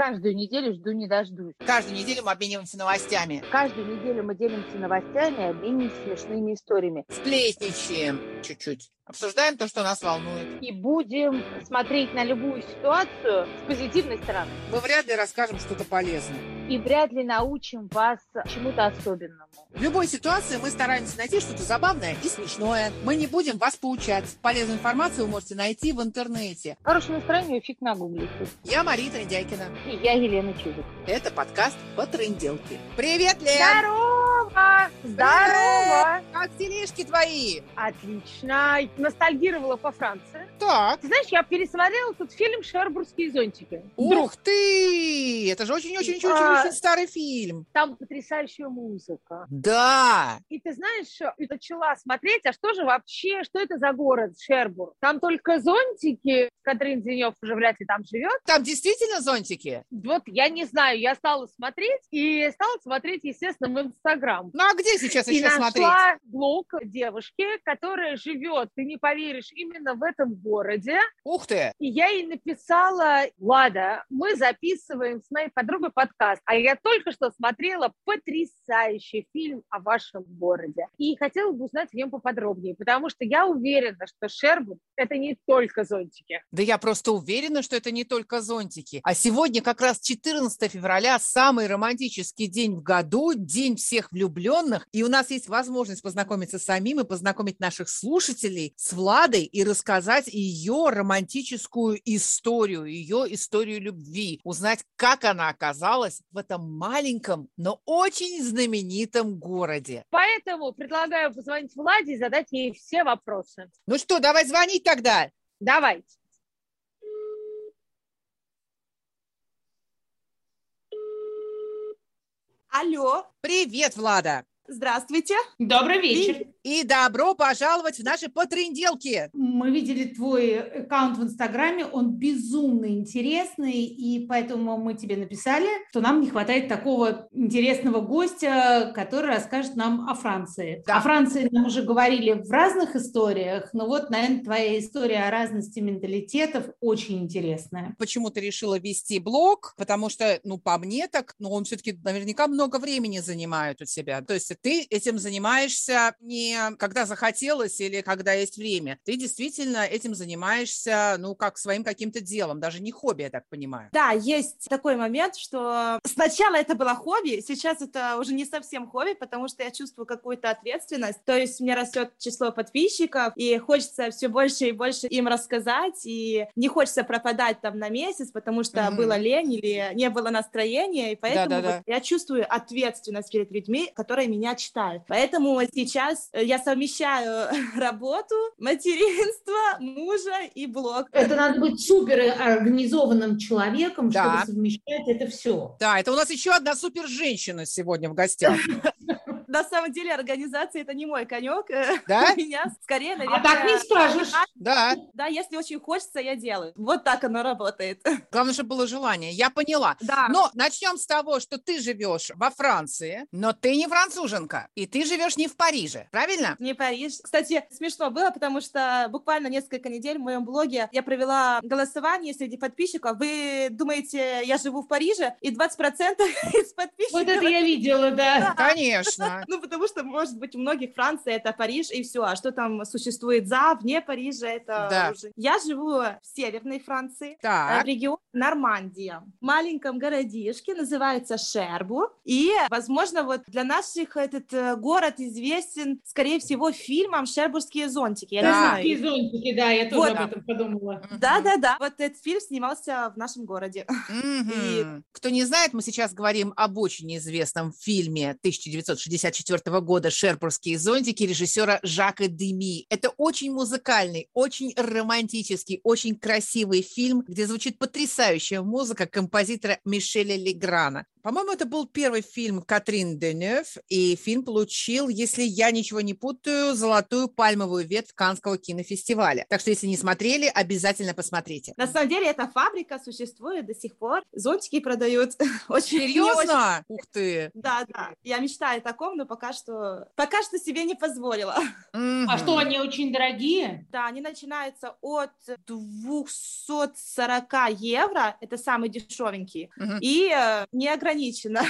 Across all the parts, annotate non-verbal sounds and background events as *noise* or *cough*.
Каждую неделю жду не дождусь. Каждую неделю мы обмениваемся новостями. Каждую неделю мы делимся новостями обмениваемся смешными историями. Сплетничаем чуть-чуть. Обсуждаем то, что нас волнует. И будем смотреть на любую ситуацию с позитивной стороны. Мы вряд ли расскажем что-то полезное. И вряд ли научим вас чему-то особенному. В любой ситуации мы стараемся найти что-то забавное и смешное. Мы не будем вас поучать. Полезную информацию вы можете найти в интернете. Хорошее настроение фиг нагуглите. Я Мария Трендяйкина. И я Елена Чудик. Это подкаст по тренделке. Привет, Лен! Здорово! Здорово! Как делишки твои? Отлично! Ностальгировала по Франции. Так. Ты знаешь, я пересмотрела тут фильм «Шербургские зонтики». Ух ты! Это же очень-очень-очень А. старый фильм. Там потрясающая музыка. Да! И ты знаешь, и начала смотреть, а что же вообще, что это за город Шербург? Там только зонтики, Катрин Денев уже вряд ли там живет. Там действительно зонтики? Вот я не знаю, я стала смотреть, и стала смотреть, естественно, в Инстаграм. Ну а где сейчас И еще смотреть? нашла блог девушки, которая живет, ты не поверишь, именно в этом городе. Ух ты! И я ей написала, Влада, мы записываем с моей подругой подкаст, а я только что смотрела потрясающий фильм о вашем городе. И хотела бы узнать в нем поподробнее, потому что я уверена, что Шербург – это не только зонтики. Да я просто уверена, что это не только зонтики. А сегодня как раз 14 февраля, самый романтический день в году, день всех влюбленных. И у нас есть возможность познакомиться самим и познакомить наших слушателей с Владой и рассказать ее романтическую историю, ее историю любви. Узнать, как она оказалась в этом маленьком, но очень знаменитом городе. Поэтому предлагаю позвонить Владе и задать ей все вопросы. Ну что, давай звонить тогда. Давайте. Алло, Привет, Влада. здравствуйте. Добрый вечер. И добро пожаловать в наши потренделки. Мы видели твой аккаунт в Инстаграме, он безумно интересный, и поэтому мы тебе написали, что нам не хватает такого интересного гостя, который расскажет нам о Франции. Да. О Франции нам уже говорили в разных историях, но вот, наверное, твоя история о разности менталитетов очень интересная. Почему ты решила вести блог? Потому что, ну, по мне так, ну, он все-таки наверняка много времени занимает у тебя. То есть ты этим занимаешься не когда захотелось или когда есть время. Ты действительно этим занимаешься, ну, как своим каким-то делом, даже не хобби, я так понимаю. Да, есть такой момент, что сначала это было хобби, сейчас это уже не совсем хобби, потому что я чувствую какую-то ответственность. То есть мне растет число подписчиков, и хочется все больше и больше им рассказать, и не хочется пропадать там на месяц, потому что Мгм. было лень или не было настроения, и поэтому вот я чувствую ответственность перед людьми, которые меня читают. Поэтому сейчас э, я совмещаю *laughs* работу, материнство, мужа и блог. Это надо быть супер организованным человеком, Да. чтобы совмещать это все. Да, это у нас еще одна супер женщина сегодня в гостях. *laughs* На самом деле организация это не мой конек. э, Да? *laughs* Меня скорее, наверное... А так не скажешь. Да. Да, если очень хочется, я делаю. Вот так оно работает. *laughs* Главное, чтобы было желание. Я поняла. Да. Но начнем с того, что ты живешь во Франции, но ты не француженка, и ты живешь не в Париже, правильно? Не Париж. Кстати, смешно было, потому что буквально несколько недель в моем блоге я провела голосование среди подписчиков. Вы думаете, я живу в Париже? И 20% *laughs* из подписчиков... Вот это я видела, да. Конечно. Ну, потому что, может быть, у многих Франция это Париж и все. А что там существует за, вне Парижа, это Да. уже... Я живу в северной Франции, э, Так. в регионе Нормандия, в маленьком городишке, называется Шербург. И, возможно, вот для наших этот э, город известен, скорее всего, фильмом «Шербургские зонтики». Я Да. не знаю. Такие зонтики, да, я тоже Вот. об этом подумала. Да-да-да. Вот этот фильм снимался в нашем городе. *laughs* Мгм. Кто не знает, мы сейчас говорим об очень известном фильме 1964 года «Шерпурские зонтики» режиссера Жака Деми. Это очень музыкальный, очень романтический, очень красивый фильм, где звучит потрясающая музыка композитора Мишеля Леграна. По-моему, это был первый фильм Катрин Денев, и фильм получил, если я ничего не путаю, золотую пальмовую ветвь Канского кинофестиваля. Так что, если не смотрели, обязательно посмотрите. На самом деле, эта фабрика существует до сих пор. Зонтики продают. *laughs* Очень, Серьезно? Ух ты! Да, да. Я мечтаю о таком, но пока что, пока что себе не позволила. А что, они очень дорогие? Да, они начинаются от 240 евро, это самый дешевенький, и э, неограниченно.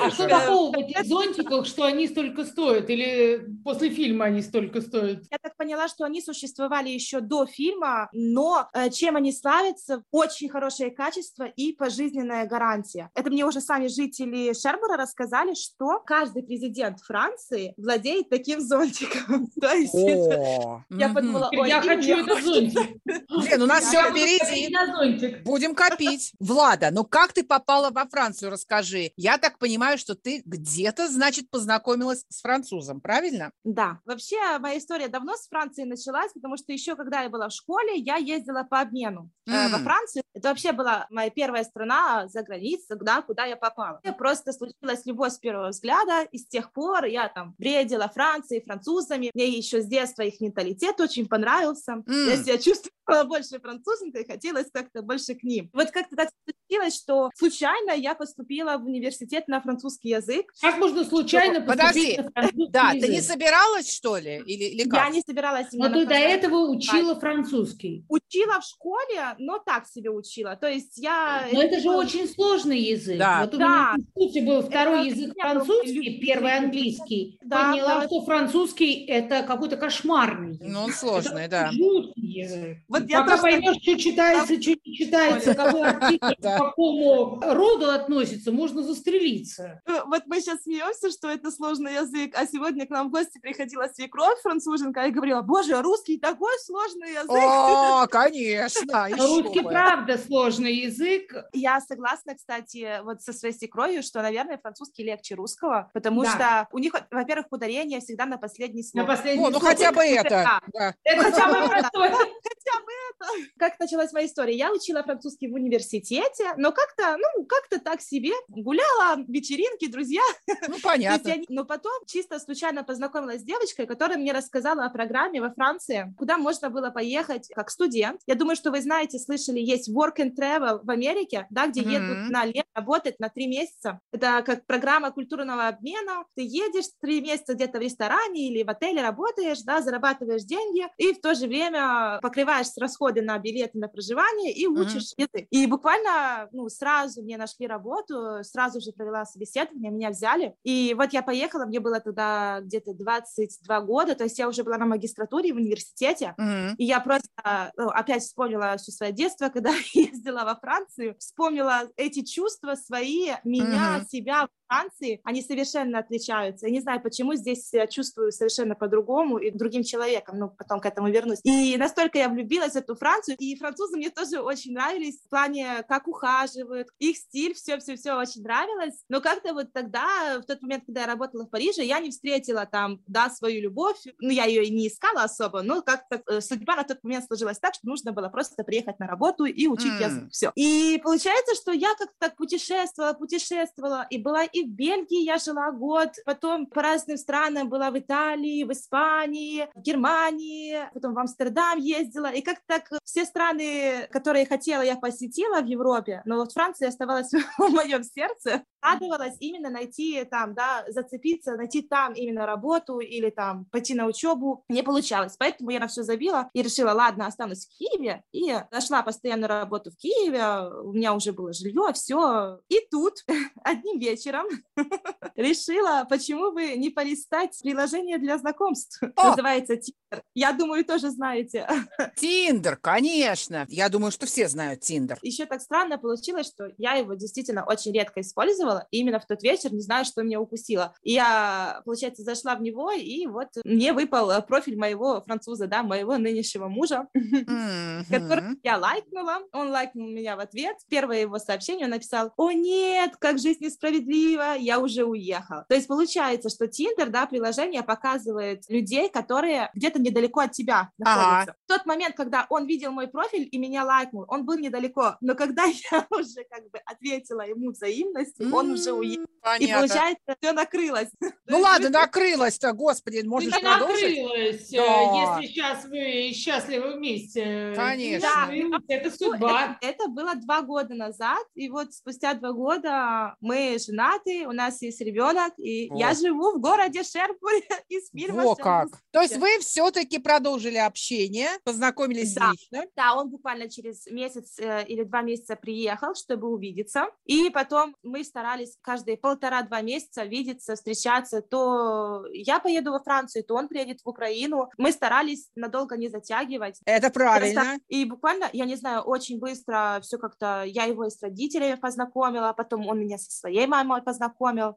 А что такого в этих зонтиках, что они столько стоят? Или после фильма они столько стоят? Я так поняла, что они существовали еще до фильма, но э, чем они славятся? Очень хорошее качество и пожизненная гарантия. Это мне уже сами жители Шербура рассказали, что каждый президент Франции владеет таким зонтиком. *laughs* То есть *laughs* я подумала, ой, Я хочу этот зонтик. *laughs* Блин, у нас все впереди. Будем копить. Влада, ну как ты попала во Францию, расскажи. Я так понимаю, что ты где-то, значит, познакомилась с французом, правильно? Да, вообще моя история давно с Франции началась, потому что еще когда я была в школе, я ездила по обмену э, во. Францию. Это вообще была моя первая страна за границей, да, куда я попала. И просто случилась любовь с первого взгляда, и с тех пор я там бредила Францией, французами. Мне еще с детства их менталитет очень понравился. Я М. себя чувствовала больше французенкой, хотелось как-то больше к ним. Вот как-то так случилось, что случайно я поступила в университет на французский язык. Как можно случайно Подожди. поступить на французский Да, ты не язык? собиралась, что ли? Или, или Я как? не собиралась Но ты до этого учила французский. Учила в школе, но так себе учила. То есть я... Но это же было- очень сложный язык. Да. Вот у Да. меня в институте был второй Это язык я просто французский, первый язык. английский. Да, Поняла, да. что французский это какой-то кошмарный язык. Ну, он сложный, Это да. жуткий язык. Вот я Пока тоже так- поймешь, что читается, что не читается, *laughs* какой артикль к Да. какому роду относится, можно застрелиться. Э, Вот мы сейчас смеемся, что это сложный язык, а сегодня к нам в гости приходила свекровь француженка и говорила, боже, русский такой сложный язык. О, конечно. еще Русский правда сложный язык. Я согласна, кстати, вот со своей свекровью, что, наверное, французский легче русского, потому Да. что у них, во-первых, ударение всегда на последний На слово. последний О, ну слог. хотя бы это. Да. Это хотя бы это. простое. Хотя бы это. Как началась моя история? Я учила французский в университете, но как-то, ну, как-то так себе. Гуляла, вечеринки, друзья. Ну, *laughs* понятно. я Но потом чисто случайно познакомилась с девочкой, которая мне рассказала о программе во Франции, куда можно было поехать как студент. Я думаю, что вы знаете, слышали, есть work and travel в Америке, да, где Мгм. едут на лето работать на три месяца. Это как программа культурного обмена. Ты едешь три месяца где-то в ресторане или в отеле работаешь, да, зарабатываешь деньги и в то же время покрываешь расходы на билеты на проживание и учишь язык. И буквально, ну, сразу мне нашли работу, сразу же провела собеседование, меня взяли. И вот я поехала, мне было тогда где-то 22 года, то есть я уже была на магистратуре в университете. Мгм. И я просто ну, опять вспомнила все свое детство, *laughs* когда ездила во Францию, вспомнила эти чувства свои, меня, Мгм. себя Франции, они совершенно отличаются. Я не знаю, почему здесь себя чувствую совершенно по-другому и другим человеком, ну, потом к этому вернусь. И настолько я влюбилась в эту Францию, и французы мне тоже очень нравились в плане, как ухаживают, их стиль, все-все-все очень нравилось. Но как-то вот тогда, в тот момент, когда я работала в Париже, я не встретила там, да, свою любовь, ну, я ее и не искала особо, но как-то э, судьба на тот момент сложилась так, что нужно было просто приехать на работу и учить М. язык, все. И получается, что я как-то так путешествовала, путешествовала, и была и в Бельгии, я жила год, потом по разным странам была в Италии, в Испании, в Германии, потом в Амстердам ездила, и как так все страны, которые хотела, я посетила в Европе, но вот Франция оставалась *laughs* в моем сердце, радовалась именно найти там, да, зацепиться, найти там именно работу или там пойти на учебу, не получалось, поэтому я на все забила и решила, ладно, останусь в Киеве, и нашла постоянную работу в Киеве, у меня уже было жилье, все, и тут *laughs* одним вечером *laughs* решила, почему бы не полистать приложение для знакомств, О! называется Tinder. Я думаю, тоже знаете. *laughs* Тиндер, конечно. Я думаю, что все знают Tinder. Еще так странно получилось, что я его действительно очень редко использовала, и именно в тот вечер не знаю, что меня укусило. И я, получается, зашла в него, и вот мне выпал профиль моего француза, да, моего нынешнего мужа, *laughs* который Мгм. я лайкнула, он лайкнул меня в ответ. Первое его сообщение он написал, о нет, как жизнь несправедлива, красивая, я уже уехал. То есть получается, что Tinder, да, приложение показывает людей, которые где-то недалеко от тебя находятся. Ага. В тот момент, когда он видел мой профиль и меня лайкнул, он был недалеко, но когда *laughs* я уже как бы ответила ему взаимностью, mm-hmm. он уже уехал. Понятно. И получается, все накрылось. Ну *laughs* ладно, накрылось-то, господи, можешь не продолжить? накрылось, э, да. если сейчас вы счастливы вместе. Конечно. Да. Это судьба. Это, это было два года назад, и вот спустя два года мы женаты, у нас есть ребенок, и вот. я живу в городе Шерпуре *laughs* из фильма. Во как! То есть вы все-таки продолжили общение, познакомились да. лично? Да, он буквально через месяц э, или два месяца приехал, чтобы увидеться, и потом мы старались каждые полтора-два месяца видеться, встречаться, то я поеду во Францию, то он приедет в Украину. Мы старались надолго не затягивать. Это правильно. И буквально, я не знаю, очень быстро все как-то, я его с родителями познакомила, потом он меня со своей мамой познакомил.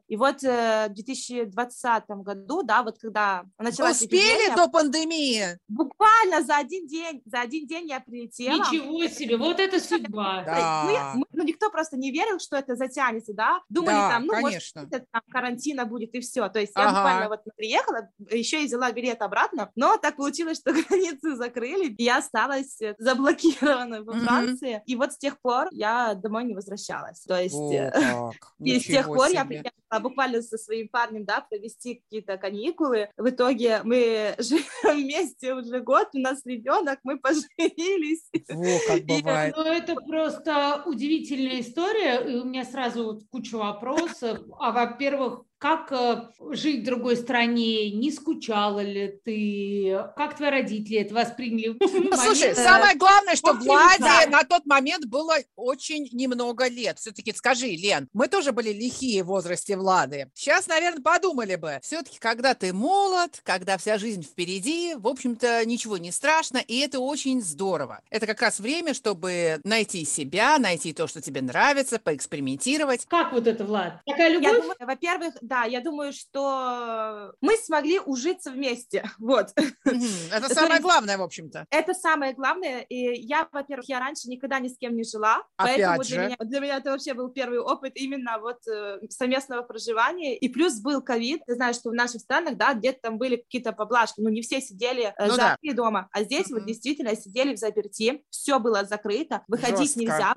И вот э, в 2020 году, да, вот когда началась Успели эпидемия, до пандемии? Буквально за один день, за один день я прилетела. Ничего себе, вот это судьба. Да. Ну, ну, никто просто не верил, что это затянется, да? Думали да, там, ну, конечно. может, там карантина будет и все. То есть ага. я буквально вот приехала, еще и взяла билет обратно, но так получилось, что *laughs* границы закрыли, и я осталась э, заблокирована во Франции. Mm-hmm. И вот с тех пор я домой не возвращалась. То есть О, *laughs* и с тех пор себе. я приехала буквально со своим парнем, да, провести какие-то каникулы. В итоге мы *laughs* живем вместе уже год, у нас ребенок, мы поженились. Во, как бывает. Ну, это просто удивительная история, и у меня сразу куча вопросов. А, во-первых, как э, жить в другой стране? Не скучала ли ты? Как твои родители это восприняли? Ну, слушай, самое главное, что Владе на тот момент было очень немного лет. Все-таки скажи, Лен, мы тоже были лихие в возрасте Влады. Сейчас, наверное, подумали бы. Все-таки, когда ты молод, когда вся жизнь впереди, в общем-то, ничего не страшно, и это очень здорово. Это как раз время, чтобы найти себя, найти то, что тебе нравится, поэкспериментировать. Как вот это, Влад? Такая любовь? Во-первых, да, я думаю, что мы смогли ужиться вместе, *laughs* вот. Это самое главное, в общем-то. Это самое главное, и я, во-первых, я раньше никогда ни с кем не жила, поэтому для меня, для меня это вообще был первый опыт именно вот э, совместного проживания, и плюс был ковид, ты знаешь, что в наших странах, да, где-то там были какие-то поблажки, но не все сидели э, ну, заперти да. дома, а здесь вот действительно сидели в заперти, все было закрыто, выходить Жестко. нельзя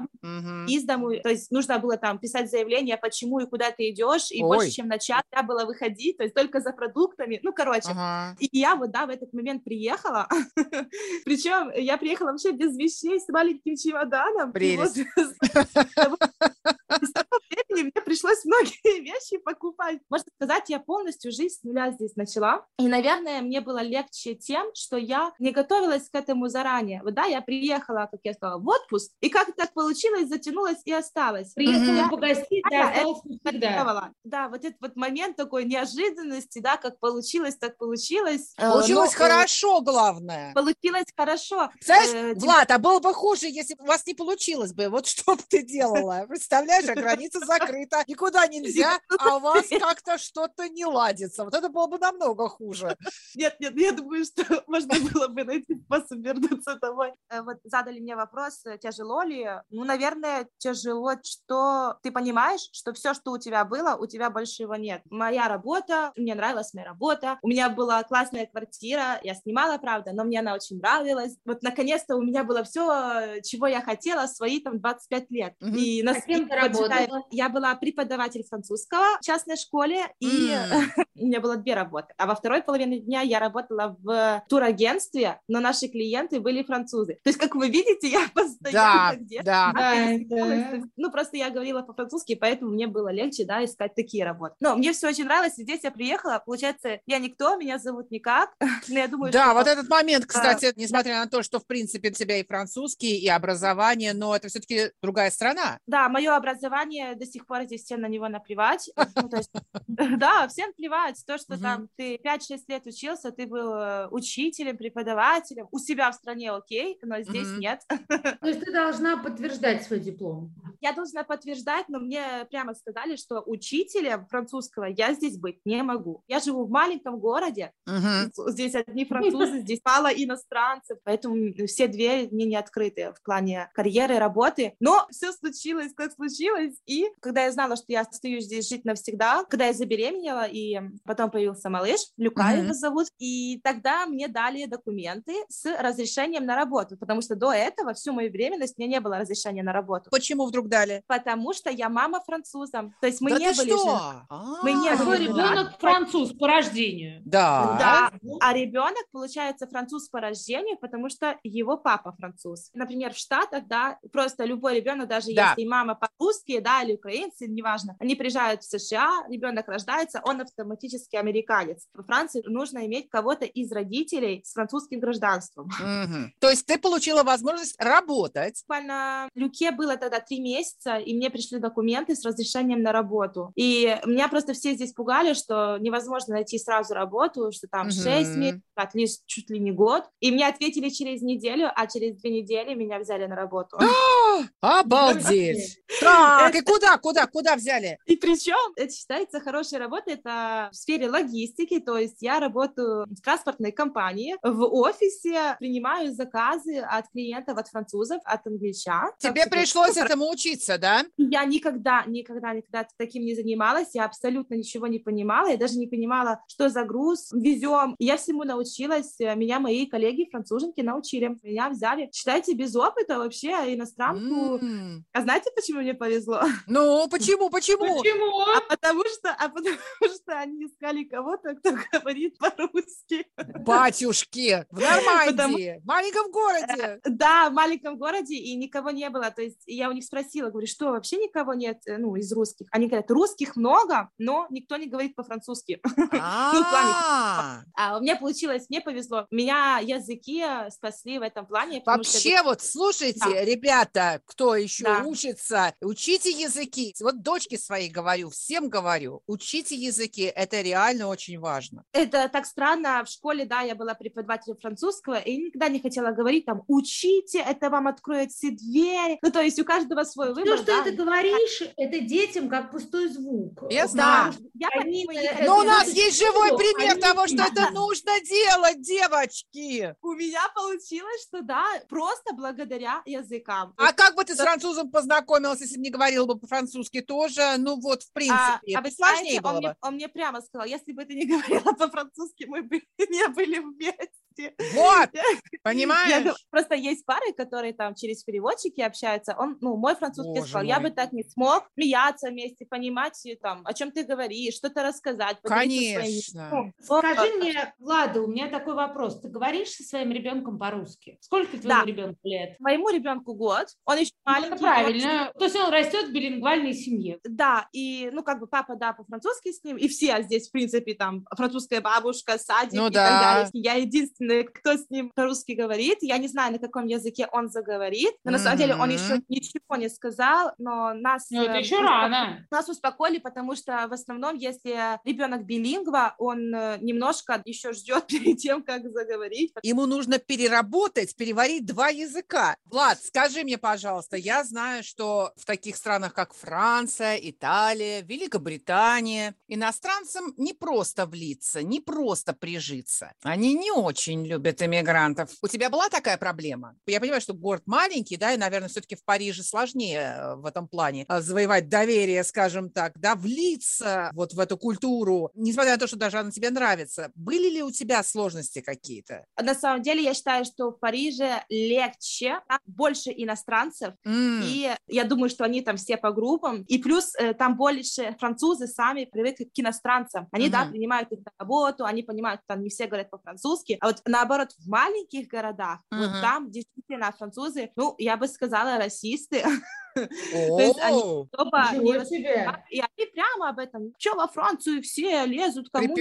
из дому, то есть нужно было там писать заявление, почему и куда ты идешь, и Ой. больше, чем на час я было выходить, то есть только за продуктами, ну, короче. Ага. И я вот, да, в этот момент приехала, *laughs* причем я приехала вообще без вещей, с маленьким чемоданом. Прелесть. *laughs* времени мне пришлось многие *laughs* вещи покупать. Можно сказать, я полностью жизнь с нуля здесь начала. И, наверное, мне было легче тем, что я не готовилась к этому заранее. Вот, да, я приехала, как я сказала, в отпуск, и как так получилось, затянулась и осталась. Приехала mm-hmm. погостить, да, осталась навсегда. Да, вот этот вот момент такой неожиданности, да, как получилось, так получилось. Э, получилось Но, хорошо, главное. Получилось хорошо. Знаешь, э, Влад, а было бы хуже, если бы у вас не получилось бы. Вот что бы ты делала? Представляешь, а граница закрыта, *laughs* никуда нельзя, а у вас как-то что-то не ладится. Вот это было бы намного хуже. Нет, нет, я думаю, что *laughs* можно было бы найти способ вернуться домой. Э, вот задали мне вопрос, тяжело ли? Ну, наверное, тяжело, что ты понимаешь, что все, что у тебя было, у тебя больше его нет. Моя работа, мне нравилась моя работа, у меня была классная квартира, я снимала, правда, но мне она очень нравилась. Вот, наконец-то, у меня было все, чего я хотела, свои там 25 лет. Угу. И на а кем ты работала? Я была преподаватель французского в частной школе, и. У меня было две работы. А во второй половине дня я работала в турагентстве, но наши клиенты были французы. То есть, как вы видите, я *laughs* постоянно да, где-то... Да. да, Ну, просто я говорила по-французски, поэтому мне было легче, да, искать такие работы. Но мне все очень нравилось, и здесь я приехала, получается, я никто, меня зовут никак, *laughs* но я думаю, Да, что... вот этот момент, кстати, а, несмотря на то, что, в принципе, у тебя и французский, и образование, но это все-таки другая страна. Да, мое образование до сих пор здесь всем на него наплевать. *laughs* Ну, то есть, да, всем плевать. То, что там ты 5-6 лет учился, ты был э, учителем, преподавателем, у себя в стране окей, но здесь нет. *laughs* То есть ты должна подтверждать свой диплом? Я должна подтверждать, но мне прямо сказали, что учителем французского я здесь быть не могу. Я живу в маленьком городе, Мгм. здесь одни французы, здесь мало иностранцев, поэтому все двери мне не открыты в плане карьеры, работы. Но все случилось, как случилось. И когда я знала, что я остаюсь здесь жить навсегда, когда я забеременела, и потом появился малыш, Люка Мгм. его зовут, и тогда мне дали документы с разрешением на работу, потому что до этого всю мою беременность меня не было разрешения на работу, Почему вдруг дали? потому что я мама французам. То есть мы да не были что? жен- мы не А, были ребенок француз по рождению. Да. Да, а ребенок получается француз по рождению, потому что его папа француз. Например, в Штатах, да, просто любой ребенок, даже Да. если мама по-русски, да, или украинцы, неважно, они приезжают в США, ребенок рождается, он автоматически американец. Во Франции нужно иметь кого-то из родителей с французским гражданством. Мгм. То есть ты получила возможность работать. Буквально Люке было тогда три месяца, и мне пришли документы с разрешением на работу. И меня просто все здесь пугали, что невозможно найти сразу работу, что там Мгм. 6 месяцев, от лишь чуть ли не год. И мне ответили через неделю, а через две недели меня взяли на работу. Обалдеть! *laughs* Так, и куда, куда, куда взяли? И причем это считается хорошей работой, это в сфере логистики, то есть я работаю в транспортной компании, в офисе принимаю заказы от клиентов, от французов, от англичан. Тебе Так, пришлось этому учиться, да? Я никогда, никогда, никогда таким не занималась, я абсолютно ничего не понимала, я даже не понимала, что за груз везем. Я всему научилась, э, меня мои коллеги француженки научили, меня взяли. Считайте, без опыта вообще иностранку. М. А знаете, почему мне повезло? Ну, почему, почему? Почему? А потому что, а потому *laughs* что они искали кого-то, кто *laughs* говорит по-русски. Батюшки, в Нормандии, в маленьком городе. Да, в маленьком городе, и никого не было. То есть я у них спросила, говорю, что вообще никого нет, э, ну, из русских? Они говорят, русских много, но никто не говорит по-французски. *laughs* А, А у меня получилось, мне повезло. Меня языки э, спасли в этом плане. потому Вообще, вот слушайте, ребята, кто еще учится, учите языки. Вот дочке своей говорю, всем говорю, учите языки, это реально очень важно. Это так странно. В школе, да, я была преподавателем французского, и никогда не хотела говорить там, учите, это вам откроет все двери. Ну, то есть у каждого свой выбор, Все, что да. ты говоришь, это детям как пустой звук. Я Да, знаю. я Они. Но у это нас есть живой пример они- того, что это *laughs* нужно делать, девочки. У меня получилось, что да, просто благодаря языкам. А как бы ты с французом познакомилась, если бы не говорила бы по-французски тоже? Ну вот, в А, принципе, а вы сложнее знаете, было он, бы. мне, он мне прямо сказал, если бы ты не *laughs* говорила по-французски, мы бы *laughs* не были вместе. Вот, Я понимаешь? говорю, просто есть пары, которые там через переводчики общаются. Он, ну, мой французский Боже сказал, я мой. бы так не смог смеяться вместе, понимать, и там, о чем ты говоришь, что-то рассказать. своим Конечно. языком. Скажи мне, Влада, у меня такой вопрос. Ты говоришь со своим ребенком по-русски? Сколько твоему Да. ребенку лет? Моему ребенку год, он еще Ну, маленький. и он- правильно. То есть он растет в билингвальной семье. Да, и, ну, как бы папа, да, по-французски с ним, и все здесь, в принципе, там, французская бабушка, садик Ну и да. так далее. Я единственная, кто с ним по-русски говорит. Я не знаю, на каком языке он заговорит, но на самом деле он еще ничего не сказал, но нас... Ну, это э, еще рано. Нас успокоили, потому что в основном, если ребенок билингва, он э, немножко еще ждет *laughs* перед тем, как заговорить. Ему нужно переработать, переварить два языка. Влад, скажи мне, пожалуйста, я знаю, что в таких странах, как Франция, Италия, Великобритания, иностранцам не просто влиться, не просто прижиться. Они не очень любят иммигрантов. У тебя была такая проблема? Я понимаю, что город маленький, да, и, наверное, все-таки в Париже сложнее э, в этом плане э, завоевать доверие, скажем так, да, влиться вот в эту культуру, несмотря на то, что даже она тебе нравится. Были ли у тебя сложности какие-то? На самом деле, я считаю, что в Париже легче, больше иностранцев, М, И я думаю, что они там все по группам. И плюс э, там больше французы сами привыкли к иностранцам. Они, да, Мгм. принимают их на работу, они понимают, что там не все говорят по-французски. А вот наоборот, в маленьких городах, вот Мгм. там действительно французы, ну, я бы сказала, расисты. *laughs* есть они- Топа не. И они прямо об этом. Че во Францию все лезут, кому не?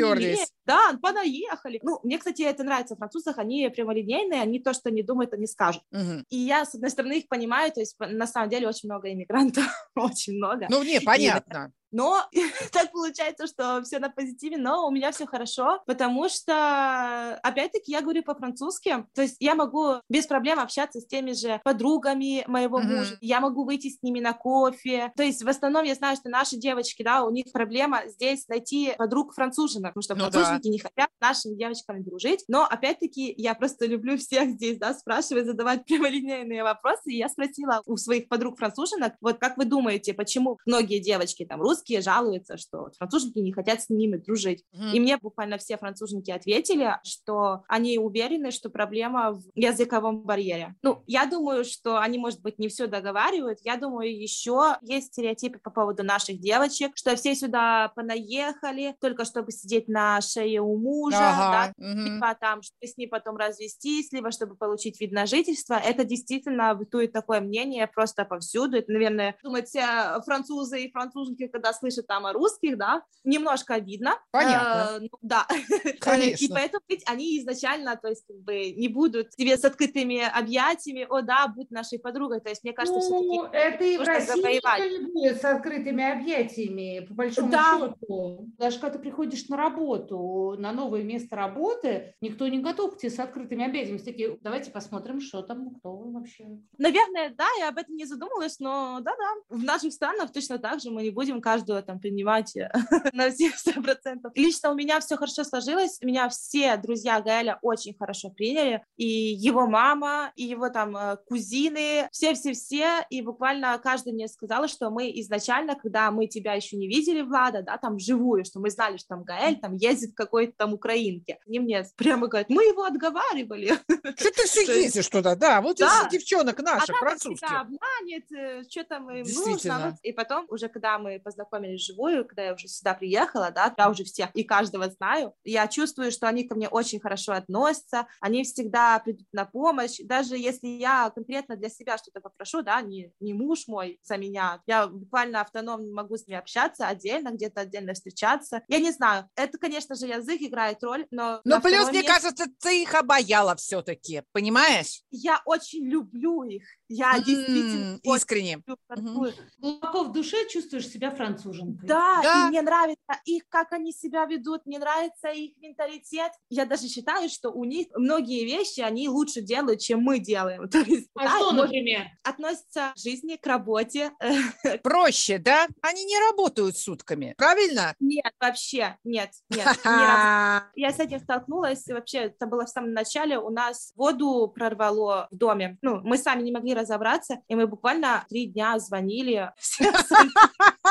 Да, понаехали. Ну, мне, кстати, это нравится в французах. Они прямолинейные, они то, что не думают, они скажут. И я, с одной стороны, их понимаю, то есть, на самом деле, очень много иммигрантов, *laughs* очень много. Ну, не, понятно. Но *laughs* так получается, что все на позитиве, но у меня все хорошо, потому что, опять-таки, я говорю по-французски, то есть я могу без проблем общаться с теми же подругами моего mm-hmm. мужа, я могу выйти с ними на кофе, то есть в основном я знаю, что наши девочки, да, у них проблема здесь найти подруг француженок, потому что ну, француженки да. не хотят нашими девочками дружить, но опять-таки я просто люблю всех здесь, да, спрашивать, задавать *laughs* прямолинейные вопросы, и я спросила у своих подруг француженок, вот как вы думаете, почему многие девочки там русские жалуются, что француженки не хотят с ними дружить, mm-hmm. и мне буквально все француженки ответили, что они уверены, что проблема в языковом барьере. Ну, я думаю, что они, может быть, не все договаривают, я думаю, еще есть стереотипы по поводу наших девочек, что все сюда понаехали только чтобы сидеть на шее у мужа, ага. да, либо там, чтобы с ней потом развестись, либо чтобы получить вид на жительство. Это действительно бытует такое мнение просто повсюду. Это, наверное, думают все французы и француженки, когда слышат там о русских, да, немножко видно. Понятно. Э, ну, да. *laughs* Конечно. И поэтому ведь они изначально, то есть, как бы не будут тебе с открытыми объятиями, о, да, будь нашей подругой. То есть, мне кажется, ну, все-таки это и в России не будет с открытыми объятиями, по большому да. счету. Даже когда ты приходишь на работу, на новое место работы, никто не готов к тебе с открытыми объятиями. Все такие, давайте посмотрим, что там, кто вы вообще. Наверное, да, я об этом не задумалась, но да-да, в наших странах точно так же мы не будем каждого там принимать *laughs* на все сто процентов. Лично у меня все хорошо сложилось, меня все друзья Гаэля очень хорошо приняли, и его мама, и его там э, кузины, все-все-все, и буквально каждый мне сказал, что мы изначально, когда мы тебя еще не видели, Влада, да, там вживую, что мы знали, что там Гаэль там ездит какой-то там украинке. Они мне прямо говорят, мы его отговаривали. *laughs* Что ты все ездишь туда, да, вот да. из девчонок наших, а французских. обманет, э, что там им нужно. И потом, уже когда мы познакомились вживую, когда я уже сюда приехала, да, я уже всех и каждого знаю, я чувствую, что они ко мне очень хорошо относятся, они всегда придут на помощь, даже если я конкретно для себя что-то попрошу, да, не, не муж мой за меня, я буквально автономно могу с ними общаться отдельно, где-то отдельно встречаться. Я не знаю, это, конечно же, язык играет роль, но... Но плюс, мне кажется, ты их обаяла все-таки, понимаешь? Я очень люблю их. Я mm, действительно искренне. Глубоко в душе чувствуешь себя француженкой. Да, да, и мне нравится их, как они себя ведут, мне нравится их менталитет. Я даже считаю, что у них многие вещи они лучше делают, чем мы делаем. *laughs* То есть, а да, что, например? Относятся к жизни, к работе. *laughs* Проще, да? Они не работают сутками, правильно? Нет, вообще, нет, нет. *laughs* Я с этим столкнулась, и вообще, это было в самом начале, у нас воду прорвало в доме. Ну, мы сами не могли разобраться, и мы буквально три дня звонили. *laughs*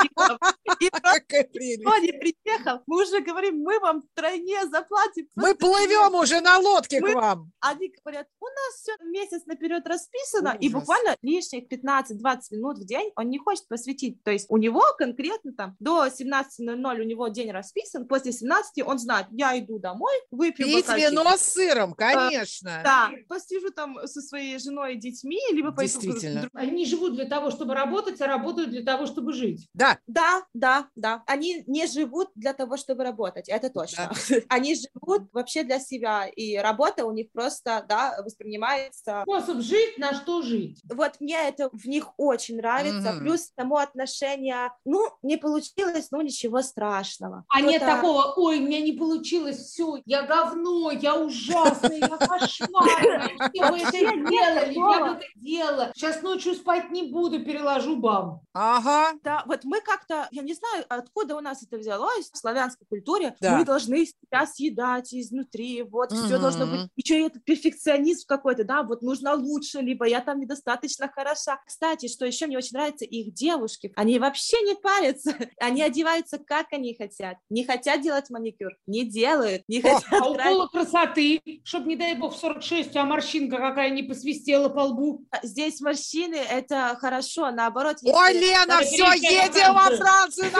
*laughs* Никто не приехал. Мы уже говорим, мы вам тройне заплатим. Мы плывем уже на лодке к вам. Они говорят, у нас все месяц наперед расписано, и буквально лишних 15-20 минут в день он не хочет посвятить. То есть у него конкретно там до 17.00 у него день расписан, после 17 он знает, я иду домой, выпью Пить вино с сыром, конечно. Да, посижу там со своей женой и детьми, либо пойду... Действительно. Они живут для того, чтобы работать, а работают для того, чтобы жить. Да. Да, да, да. Они не живут для того, чтобы работать, это точно. Да. *laughs* Они живут вообще для себя, и работа у них просто, да, воспринимается... Способ жить, на что жить. Вот мне это в них очень нравится, угу. плюс само отношение, ну, не получилось, ну, ничего страшного. А нет такого, ой, у меня не получилось, все, я говно, я ужасная, я кошмарная, все *laughs* вы это делали, я бы это делала, сейчас ночью спать не буду, переложу бам. Ага. Да, вот мы как-то, я не знаю, откуда у нас это взялось, в славянской культуре, да. мы должны себя съедать изнутри, вот, угу. все должно быть, еще и этот перфекционизм какой-то, да, вот нужно лучше, либо я там недостаточно хороша. Кстати, что еще мне очень нравится, их девушки, они вообще не парятся, *laughs* они одеваются, как они хотят, не хотят делать маникюр, не делают, не О, хотят. А уколы красоты, чтобы, не дай бог, в 46, а морщинка какая не посвистела по лбу. Здесь морщины, это хорошо, наоборот. Ой, Лена, все, едем во Францию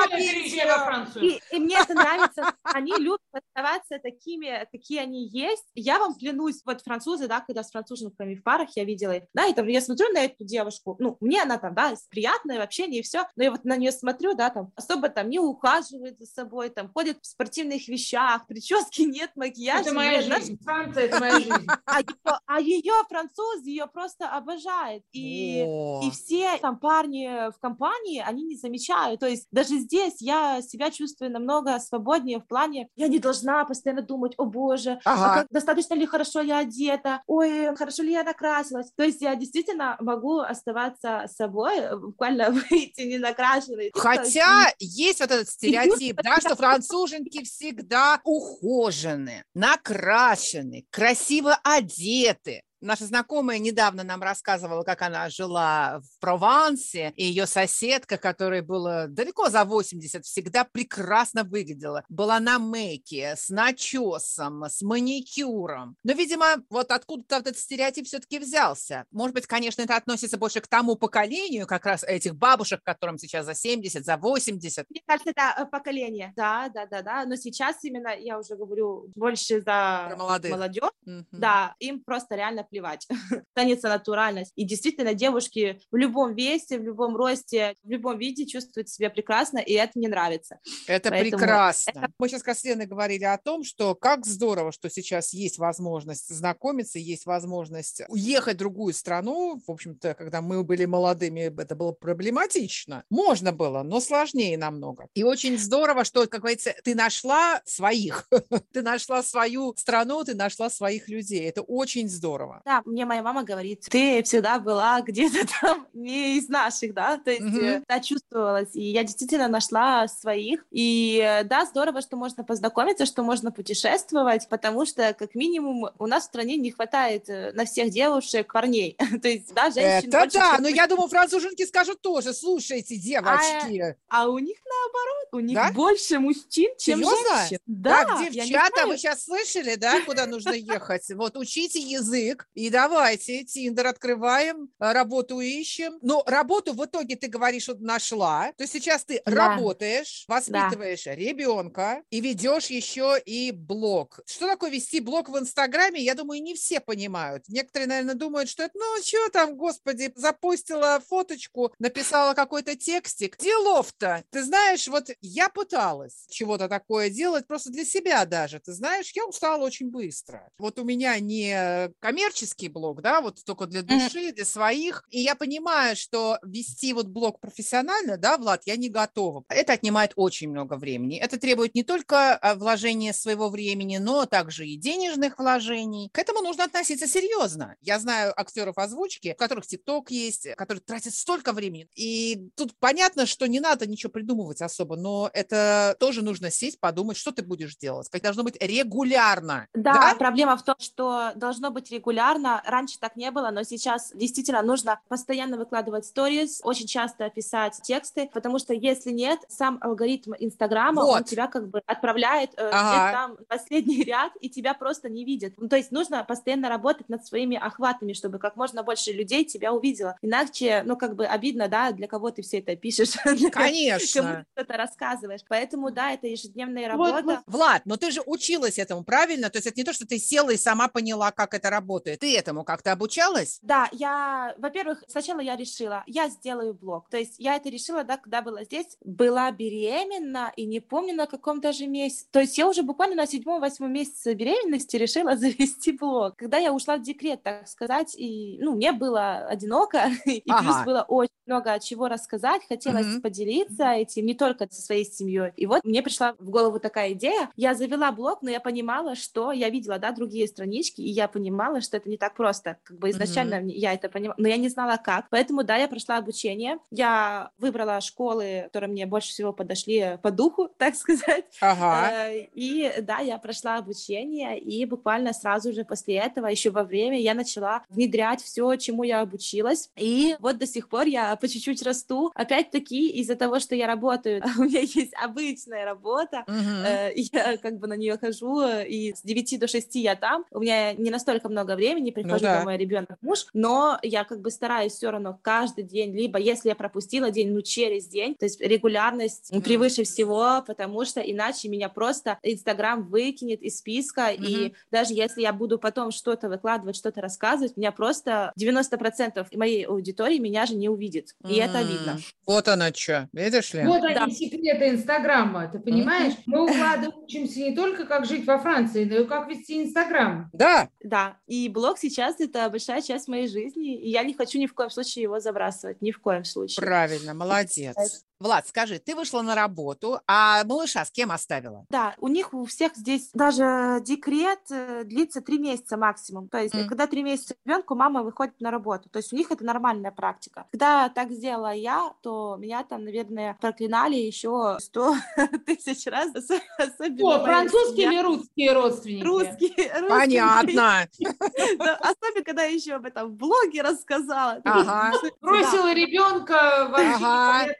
и, и мне это нравится. Они любят оставаться такими, какие они есть. Я вам клянусь, вот французы, да, когда с француженками в парах я видела их, да, и там я смотрю на эту девушку, ну, мне она там, да, приятная в общении и все, но я вот на нее смотрю, да, там, особо там не ухаживает за собой, там, ходит в спортивных вещах, прически нет, макияжа. Это моя нет, жизнь, Франция, это моя жизнь. А ее, а ее француз ее просто обожает, и, и все там парни в компании, они не замечают, то есть даже даже здесь я себя чувствую намного свободнее в плане, я не должна постоянно думать, о боже, а Ага. а как, достаточно ли хорошо я одета, ой, хорошо ли я накрасилась. То есть я действительно могу оставаться собой, э, буквально *laughs* выйти не накрашенной. Хотя есть вот этот стереотип, да, что француженки всегда ухожены, накрашены, красиво одеты. Наша знакомая недавно нам рассказывала, как она жила в Провансе, и ее соседка, которой было далеко за 80, всегда прекрасно выглядела. Была на мейке, с начесом, с маникюром. Но, видимо, вот откуда-то вот этот стереотип все-таки взялся. Может быть, конечно, это относится больше к тому поколению, как раз этих бабушек, которым сейчас за 70, за 80. Мне кажется, это э, поколение. Да, да, да, да. Но сейчас именно, я уже говорю, больше за Про молодых. молодежь. Да, им просто реально плевать. Ценится *laughs* натуральность. И действительно, девушки в любом весе, в любом росте, в любом виде чувствуют себя прекрасно, и это мне нравится. Это Поэтому прекрасно. *laughs* Мы сейчас с Леной говорили о том, что как здорово, что сейчас есть возможность знакомиться, есть возможность уехать в другую страну. В общем-то, когда мы были молодыми, это было проблематично. Можно было, но сложнее намного. И очень здорово, что, как говорится, ты нашла своих. *laughs* Ты нашла свою страну, ты нашла своих людей. Это очень здорово. Да, мне моя мама говорит, ты всегда была где-то *laughs* там не из наших, да, то есть э, да, чувствовалась, и я действительно нашла своих, и э, да, здорово, что можно познакомиться, что можно путешествовать, потому что, как минимум, у нас в стране не хватает э, на всех девушек парней, *laughs* то есть, да, женщин Это больше, да, но я думаю, француженки скажут тоже, слушайте, девочки, а у них наоборот, у них Да? больше мужчин, чем Серьезно? женщин. Да, так, девчата, вы сейчас слышали, да, куда нужно ехать? Вот учите язык и давайте, Тиндер открываем, а, работу ищем. Но работу в итоге ты говоришь, что нашла. То есть сейчас ты Да. работаешь, воспитываешь ребенка и ведешь еще и блог. Что такое вести блог в Инстаграме? Я думаю, не все понимают. Некоторые, наверное, думают, что это, ну, что там, господи, запустила фоточку, написала какой-то текстик. Делов-то. Ты знаешь, вот я пыталась чего-то такое делать просто для себя даже. Ты знаешь, я устала очень быстро. Вот у меня не коммерческий блог, да, вот только для души, для своих. И я понимаю, что вести вот блог профессионально, да, Влад, я не готова. Это отнимает очень много времени. Это требует не только а, вложения своего времени, но также и денежных вложений. К этому нужно относиться серьезно. Я знаю актеров озвучки, у которых ТикТок есть, которые тратят столько времени. И тут понятно, что не надо ничего придумывать особо, но это тоже нужно сесть, подумать, что ты будешь делать. Как должно быть регулярно. Да, проблема в том, что должно быть регулярно. Раньше так не было, но сейчас действительно нужно постоянно выкладывать сторис, очень часто писать тексты, потому что если нет, сам алгоритм Инстаграма, он Вот. тебя как бы отправляет э, Ага. там последний *laughs* ряд, и тебя просто не видит. Ну, то есть нужно постоянно работать над своими охватами, чтобы как можно больше людей тебя увидело. Иначе, ну, как бы обидно, да, для кого ты все это пишешь, *laughs* Конечно. ты это рассказываешь. Поэтому, да, это ежедневная Вот, работа. Влад, но ты же училась этому, правильно? То есть это не то, что ты села и сама поняла, как это работает. Ты этому как-то обучалась? Да, я, во-первых, сначала я решила, я сделаю блог. То есть я это решила, да, когда была здесь, была беременна и не помню на каком даже месяце. То есть я уже буквально на седьмом-восьмом месяце беременности решила *laughs* завести блог. Когда я ушла в декрет, так сказать, и, ну, мне было одиноко, *laughs* и плюс Ага. было очень много чего рассказать, хотелось Мгм. поделиться этим не только со своей семьей. И вот мне пришла в голову такая идея. Я завела блог, но я понимала, что я видела, да, другие странички, и я понимала, что это не так просто. Как бы изначально мне- я это понимала, но я не знала как. Поэтому, да, я прошла обучение. Я выбрала школы, которые мне больше всего подошли по духу, *laughs* так сказать. Ага. Э, И да, я прошла обучение, и буквально сразу же после этого, еще во время, я начала внедрять все, чему я обучилась. И вот до сих пор я по чуть-чуть расту. Опять-таки, из-за того, что я работаю, *laughs* у меня есть обычная работа, э, *laughs* я как бы на нее хожу, и с 9 до 6 я там. У меня не настолько много времени, прихожу да. домой, ребенок, муж, но я как бы стараюсь все равно каждый день, либо если я пропустила день, ну через день, то есть регулярность Мгм. превыше всего, потому что иначе меня просто Инстаграм выкинет из списка, и Мгм. даже если я буду потом что-то выкладывать, что-то рассказывать, меня просто 90% моей аудитории меня же не увидит, и это обидно. М, Вот оно что, видишь ли? Вот они, Да. секреты Инстаграма, ты понимаешь? Мы у Влады учимся не только, как жить во Франции, но и как вести Инстаграм. Да, Да, и блог сейчас это большая часть моей жизни, и я не хочу ни в коем случае его забрасывать, ни в коем случае. правильно, молодец. Влад, скажи, ты вышла на работу, а малыша с кем оставила? Да, у них у всех здесь даже декрет э, длится три месяца максимум. То есть, М. когда три месяца ребенку, мама выходит на работу. То есть у них это нормальная практика. Когда так сделала я, то меня там, наверное, проклинали еще сто *laughs* тысяч раз. ос- Особенно О, французские семья. или русские родственники? Русские, *laughs* русские. Понятно. Особенно, когда я еще об этом в блоге рассказала. Ага. *laughs* Бросила ребенка вообще Ага.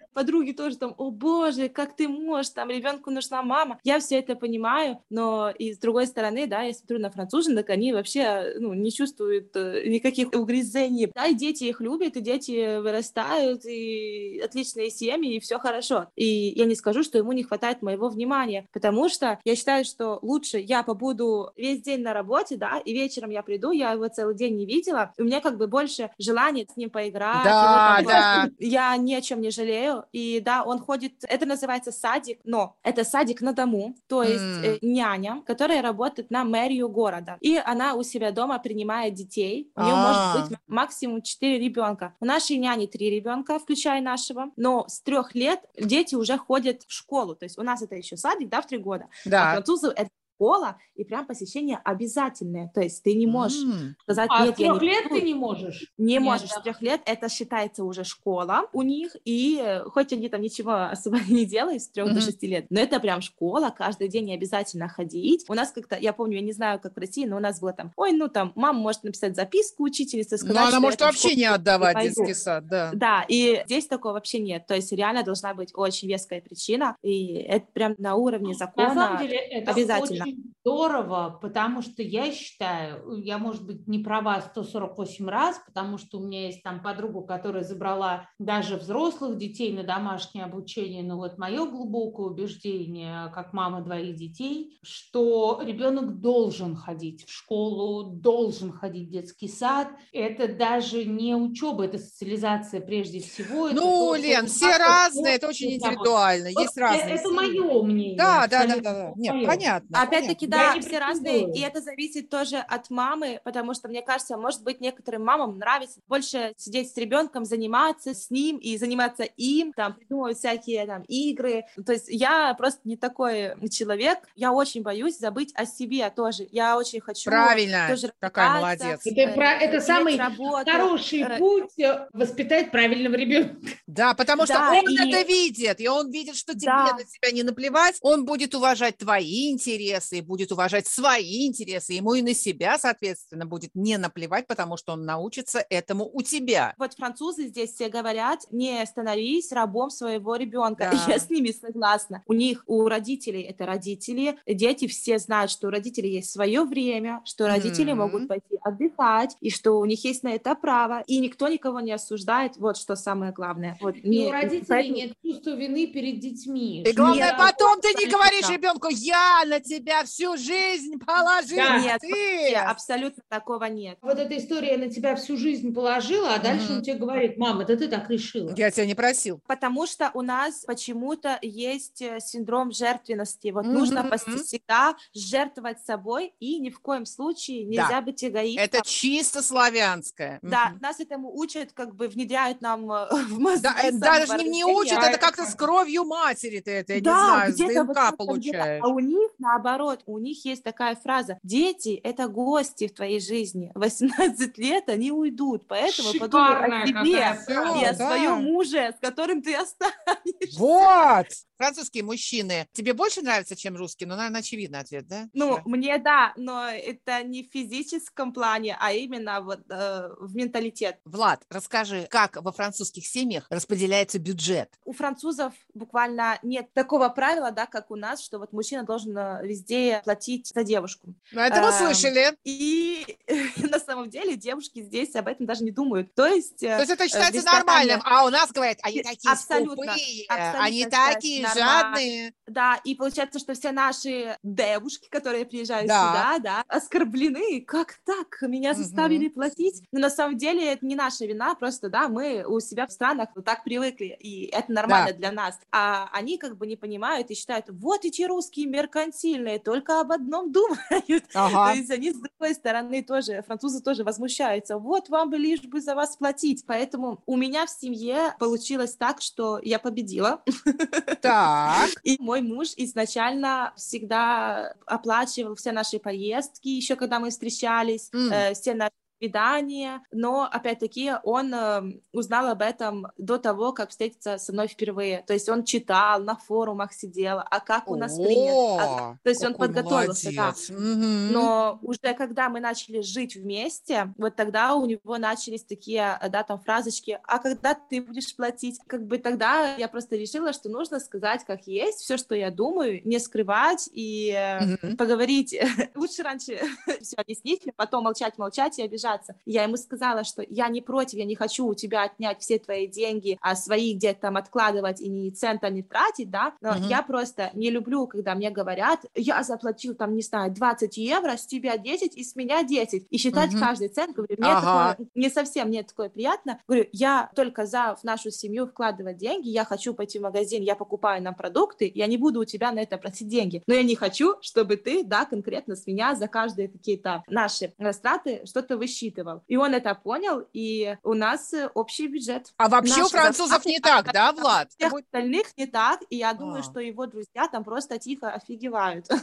Подруги тоже там, о боже, как ты можешь, там ребенку нужна мама. Я все это понимаю, но и с другой стороны, да, я смотрю на француженок, они вообще ну, не чувствуют э, никаких угрызений. Да, и дети их любят, и дети вырастают, и отличные семьи, и все хорошо. И я не скажу, что ему не хватает моего внимания, потому что я считаю, что лучше я побуду весь день на работе, да, и вечером я приду, я его целый день не видела, и у меня как бы больше желания с ним поиграть. Да, да. я ни о чем не жалею. И да, он ходит, это называется садик, но это садик на дому, то есть э, няня, которая работает на мэрию города. И она у себя дома принимает детей. У нее А. может быть максимум 4 ребенка. У нашей няни 3 ребенка, включая нашего. Но с трех лет дети уже ходят в школу. То есть у нас это еще садик, да, в 3 года. А Да. французы это школа, и прям посещение обязательное. То есть ты не можешь М. сказать, А нет, с я не трех лет приду». ты не можешь? Не Нет, можешь, да. с трех лет это считается уже школа у них, и э, хоть они там ничего *laughs* особо не делают с трех Мгм. до шести лет, но это прям школа, каждый день не обязательно ходить. У нас как-то, я помню, я не знаю, как в России, но у нас было там, ой, ну там, мама может написать записку учительнице, сказать, Ну, она что может вообще не отдавать пойду. детский сад, да. Да, и здесь такого вообще нет. То есть реально должна быть очень веская причина, и это прям на уровне закона. На самом деле это обязательно. очень здорово, потому что я считаю, я, может быть, не права 148 раз, потому что у меня есть там подруга, которая забрала даже взрослых детей на домашнее обучение, но вот мое глубокое убеждение, как мама двоих детей, что ребенок должен ходить в школу, должен ходить в детский сад. Это даже не учеба, это социализация прежде всего. это Ну, то, Лен, все разные, это очень индивидуально, есть разные. Это мое мнение. Да, да, да, да, да. Нет, понятно. Опять-таки, да, все разные, и это зависит тоже от мамы, потому что, мне кажется, может быть, некоторым мамам нравится больше сидеть с ребенком, заниматься с ним и заниматься им, там, придумывать всякие там игры. То есть я просто не такой человек, я очень боюсь забыть о себе тоже. Я очень хочу Правильно, тоже какая молодец. Это про- это самый работу. Хороший э, путь э, воспитать правильного ребенка. Да, потому что Да, он и- это видит, и он видит, что тебе Да. на тебя не наплевать, он будет уважать твои интересы, и будет уважать свои интересы, ему и на себя, соответственно, будет не наплевать, потому что он научится этому у тебя. Вот французы здесь все говорят, не становись рабом своего ребенка. Да. *laughs* Я с ними согласна. У них, у родителей это родители. Дети все знают, что у родителей есть свое время, что родители Мгм. могут пойти отдыхать, и что у них есть на это право. И никто никого не осуждает. Вот что самое главное. Вот, И не- у родителей поэтому- нет чувства вины перед детьми. И главное, я- потом ты не говоришь ребенку, я на тебя всю жизнь положил, Да. Нет, ты. абсолютно такого нет. Вот эта история на тебя всю жизнь положила, а дальше Мгм. он тебе говорит, мама, это ты так решила. Я тебя не просил. Потому что у нас почему-то есть э, синдром жертвенности. Вот нужно Мгм. пос- всегда жертвовать собой, и ни в коем случае нельзя быть эгоистом. Это чисто славянское. Да, Мгм. нас этому учат, как бы внедряют нам э, *laughs* в мозги. Да, э, даже не, не учат, это как-то с кровью матери ты это, я да, не знаю, с вот ДНК где-то. получаешь. А у них наоборот, у них есть такая фраза: дети это гости в твоей жизни. *laughs* 18 лет они уйдут, поэтому подумай Шикарная о себе и о да. своем муже, с которым ты останешься. Вот! Французские мужчины тебе больше нравятся, чем русские? Ну, наверное, очевидный ответ, да? Ну, Что? мне да, но это не в физическом плане, а именно вот э, в менталитет. Влад, расскажи, как во французских семьях распределяется бюджет? У французов буквально нет такого правила, да, как у нас, что вот мужчина должен э, везде платить за девушку. Ну, это мы Эм, слышали. И *laughs* на самом деле девушки здесь об этом даже не думают. То есть... э, То есть это считается в ресторане- нормальным, а у нас говорят, они Э, такие абсолютно, скупые, абсолютно они считается такие жадные. Да, и получается, что все наши девушки, которые приезжают Да. сюда, да, оскорблены. Как так? Меня заставили платить? Но на самом деле это не наша вина, просто, да, мы у себя в странах вот так привыкли, и это нормально для нас. А они как бы не понимают и считают, вот эти русские меркантильные, только об одном думают. *laughs* Ага. То есть они с другой стороны тоже, французы тоже возмущаются. Вот вам бы лишь бы за вас платить. Поэтому у меня в семье получилось так, что я победила. *laughs* Так. И мой муж изначально всегда оплачивал все наши поездки, еще когда мы встречались, М. э, все наши свидания, но, опять-таки, он э, узнал об этом до того, как встретиться со мной впервые. То есть он читал, на форумах сидел, а как у нас принято. а- то есть он подготовился, да. молодец. Мгм. Но уже когда мы начали жить вместе, вот тогда у него начались такие, да, там фразочки, а когда ты будешь платить? Как бы тогда я просто решила, что нужно сказать как есть, все, что я думаю, не скрывать и э, поговорить. *laughs* Лучше раньше *laughs* все объяснить, чем потом молчать, молчать и обижаться. Я ему сказала, что я не против, я не хочу у тебя отнять все твои деньги, а свои где-то там откладывать и ни цента не тратить, да, но Мгм. я просто не люблю, когда мне говорят, я заплатил там, не знаю, 20 евро, с тебя 10 и с меня 10, и считать Мгм. каждый цент, говорю, мне Ага. такое не совсем, мне такое приятно, говорю, я только за в нашу семью вкладывать деньги, я хочу пойти в магазин, я покупаю нам продукты, я не буду у тебя на это просить деньги, но я не хочу, чтобы ты, да, конкретно с меня за каждые какие-то наши растраты что-то высчитывал. И он это понял, и у нас э, общий бюджет. А вообще у французов не так, да, Влад? У всех остальных не так, и я думаю, А. что его друзья там просто тихо офигевают. *laughs*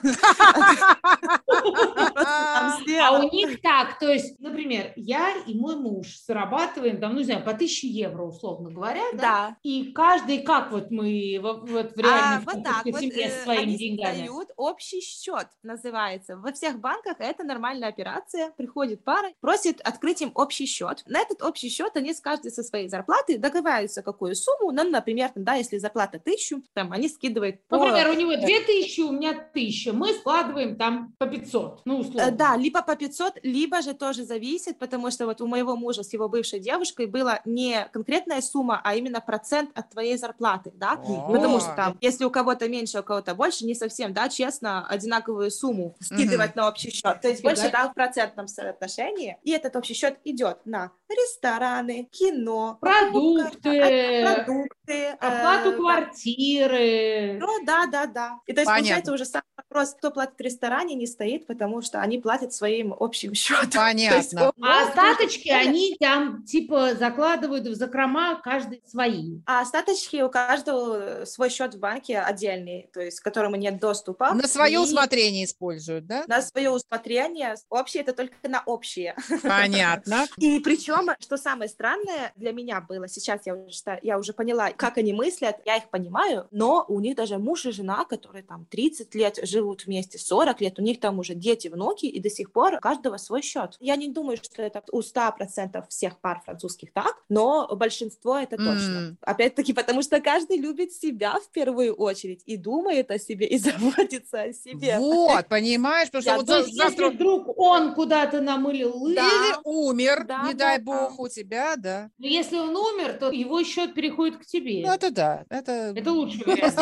А у них *laughs* так, то есть, например, я и мой муж зарабатываем, там, ну, не знаю, по 1000 евро, условно говоря, да? И каждый, как вот мы вот в А, реальной вот семье э, с своими деньгами. общий счет, называется. Во всех банках это нормальная операция. Приходит пара, просит открыть им общий счет. На этот общий счет они с каждой со своей зарплаты договариваются, какую сумму. Ну, например, там, да, если зарплата тысячу, там они скидывают по... Например, у него 2000, у меня 1000, мы складываем там по 500, ну, Э, условно. Да, либо по 500, либо же тоже зависит, потому что вот у моего мужа с его бывшей девушкой была не конкретная сумма, а именно процент от твоей зарплаты, да, потому О. что там, если у кого-то меньше, у кого-то больше, не совсем, да, честно, одинаковую сумму скидывать на общий счет, то есть Фига. больше, да, в процентном соотношении, и этот общий счет идет на рестораны, кино, Продукты, продукты, оплату э, квартиры. ну, да, да, да. И то есть, Понятно. получается, уже сам вопрос, кто платит в ресторане, не стоит, потому что они платят своим общим счетом. *laughs* Понятно. А остаточки они там типа закладывают в закрома каждый свои. А остаточки у каждого свой счет в банке отдельный, то есть к которому нет доступа. На свое И усмотрение используют, да? На свое усмотрение. Общие это только на общие. *laughs* Понятно. И причем, что самое странное для меня было, сейчас я уже, считаю- я уже поняла, как они мыслят, я их понимаю, но у них даже муж и жена, которые там 30 лет живут вместе, 40 лет, у них там уже дети, внуки, и до сих пор у каждого свой счет. Я не думаю, что это у 100% всех пар французских так, но большинство это точно. М. Опять-таки, потому что каждый любит себя в первую очередь и думает о себе, и *laughs* заботится о себе. Вот, понимаешь, потому что вот То за- есть, если завтра вдруг он куда-то намылил лыжи. Или умер, Да, не да, дай да. бог, у тебя, да. но если он умер, то его счет переходит к тебе. Ну, это да, это... Это лучший *laughs* вариант.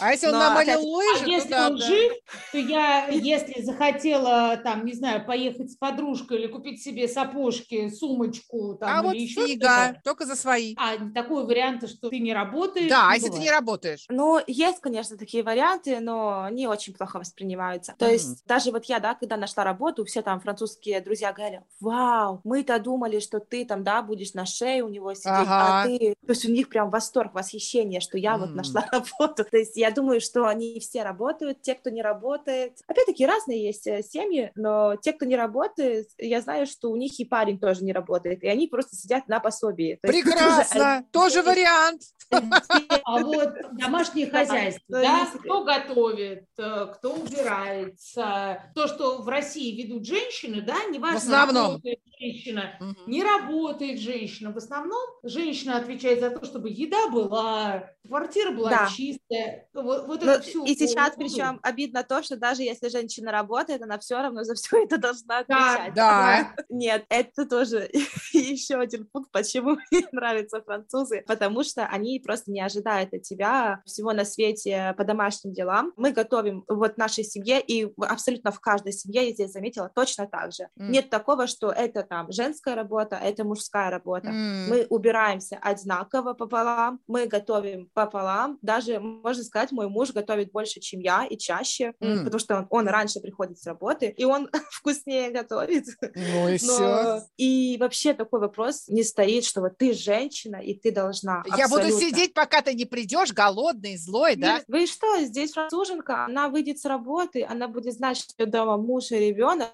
А если он намылил опять- лыжи, А то если он жив, то я, если захотела, там, не знаю, поехать с подружкой или купить себе сапожки, сумочку, там, А вот фига, только за свои. а такой вариант, что ты не работаешь. Да, а если ты не работаешь. Ну, есть, конечно, такие варианты, но они очень плохо воспринимаются. То есть даже вот я, да, когда нашла работу, все там французские друзья говорили, вау, мы-то думали, что ты там, да, будешь на шее у него сидеть, Ага. а ты... То есть у них прям восторг, восхищение, что я вот М. нашла *laughs* работу. То есть я думаю, что они все работают, те, кто не работает. Опять-таки разные есть э, семьи, но те, кто не работает, я знаю, что у них и парень тоже не работает, и они просто сидят на пособии. То есть *laughs* Прекрасно, тоже вариант. А вот домашнее хозяйство, да, есть- кто готовит, э, кто убирается, то, что в России ведут женщины, да, неважно, основном. работает женщина, Мгм. не работает женщина. В основном женщина отвечает за то, чтобы еда была, квартира была Да. чистая. Вот, вот Ну, это все. и сейчас причем обидно то, что даже если женщина работает, она все равно за все *laughs* это должна отвечать. Да. Нет, это тоже *laughs* еще один пункт, почему *laughs* мне нравятся французы, потому что они они просто не ожидают от тебя всего на свете по домашним делам. Мы готовим вот нашей семье, и абсолютно в каждой семье, я здесь заметила, точно так же. Mm. Нет такого, что это там женская работа, это мужская работа. Mm. Мы убираемся одинаково пополам, мы готовим пополам. Даже, можно сказать, мой муж готовит больше, чем я, и чаще, mm. потому что он, он раньше приходит с работы, и он *laughs* вкуснее готовит. Ну и все. И вообще такой вопрос не стоит, что вот ты женщина, и ты должна Я буду сидеть, пока ты не придешь, голодный, злой, да? Вы что, здесь француженка, она выйдет с работы, она будет знать, что дома муж и ребенок,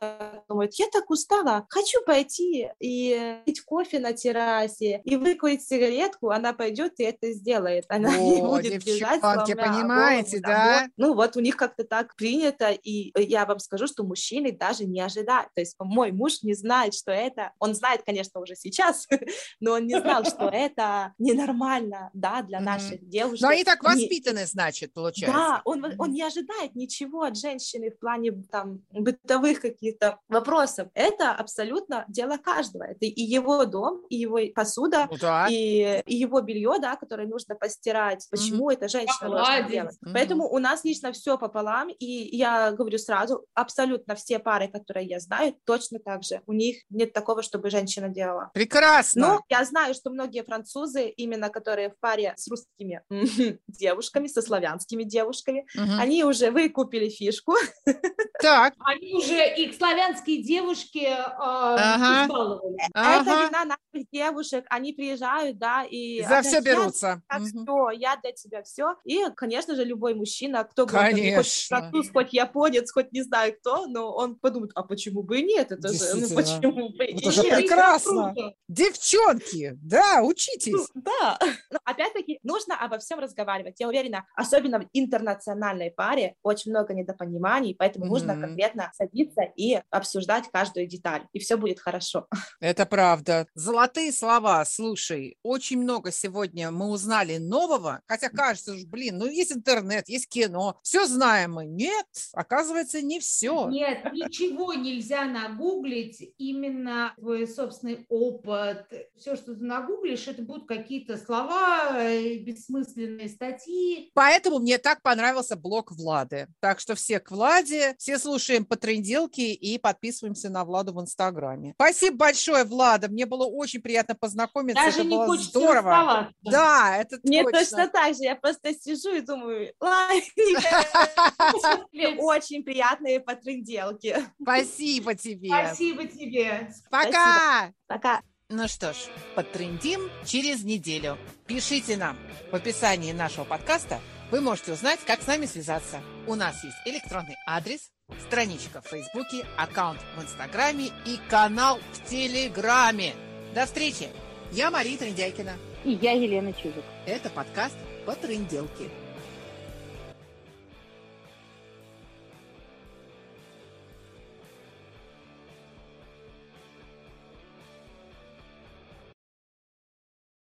думает, я так устала, хочу пойти и пить кофе на террасе, и выкурить сигаретку, она пойдет и это сделает. Она *laughs* О, не будет бежать, понимаете, да? Ну вот у них как-то так принято, и я вам скажу, что мужчины даже не ожидают. То есть мой муж не знает, что это... Он знает, конечно, уже сейчас, *laughs* но он не знал, что *laughs* это ненормально, да, для наших девушек. Но они так воспитаны, значит, получается. Да, он, он не ожидает ничего от женщины в плане там бытовых каких-то вопросов. Это абсолютно дело каждого. Это и его дом, и его посуда, ну, да. и, и его белье, да, которое нужно постирать. Почему mm-hmm. это женщина Молодец. должна делать? Mm-hmm. Поэтому у нас лично все пополам, и я говорю сразу, абсолютно все пары, которые я знаю, точно так же. У них нет такого, чтобы женщина делала. Прекрасно. Но я знаю, что многие французы, именно которые в паре с русскими девушками, со славянскими девушками, угу. они уже выкупили фишку. Так. *laughs* Они уже их славянские девушки э, ага. ага. Это вина наших девушек. Они приезжают, да, и... За все берутся. Так, угу. все, я для тебя все. И, конечно же, любой мужчина, кто конечно. хоть француз, хоть японец, хоть не знаю кто, но он подумает, а почему бы и нет? Это же, ну, почему бы и Это же прекрасно. Девчонки, да, учитесь. Ну, да. Но опять-таки, нужно обо всем разговаривать. Я уверена, особенно в интернациональной паре очень много недопониманий, поэтому mm-hmm. нужно конкретно садиться и обсуждать каждую деталь, и все будет хорошо. *laughs* Это правда. Золотые слова. Слушай, очень много сегодня мы узнали нового, хотя кажется, блин, ну есть интернет, есть кино, все знаем мы. Нет, оказывается, не все. Нет, ничего нельзя нагуглить, именно твой собственный опыт. Все, что ты нагуглишь, это будут какие-то слова, э, бессмысленные статьи. Поэтому мне так понравился блог Влады. Так что все к Владе, все слушаем по тренделке и подписываемся на Владу в Инстаграме. Спасибо большое, Влада. Мне было очень приятно познакомиться. Даже это не было здорово. Да, это Мне точно. точно так же. Я просто сижу и думаю, *laughs* *laughs* очень приятные по тренделке. Спасибо тебе. Спасибо тебе. Пока. Пока. Ну что ж, потрендим через неделю. Пишите нам в описании нашего подкаста. Вы можете узнать, как с нами связаться. У нас есть электронный адрес, страничка в Фейсбуке, аккаунт в Инстаграме и канал в Телеграме. До встречи! Я Мария Трендяйкина. И я Елена Чижик. Это подкаст по тренделке.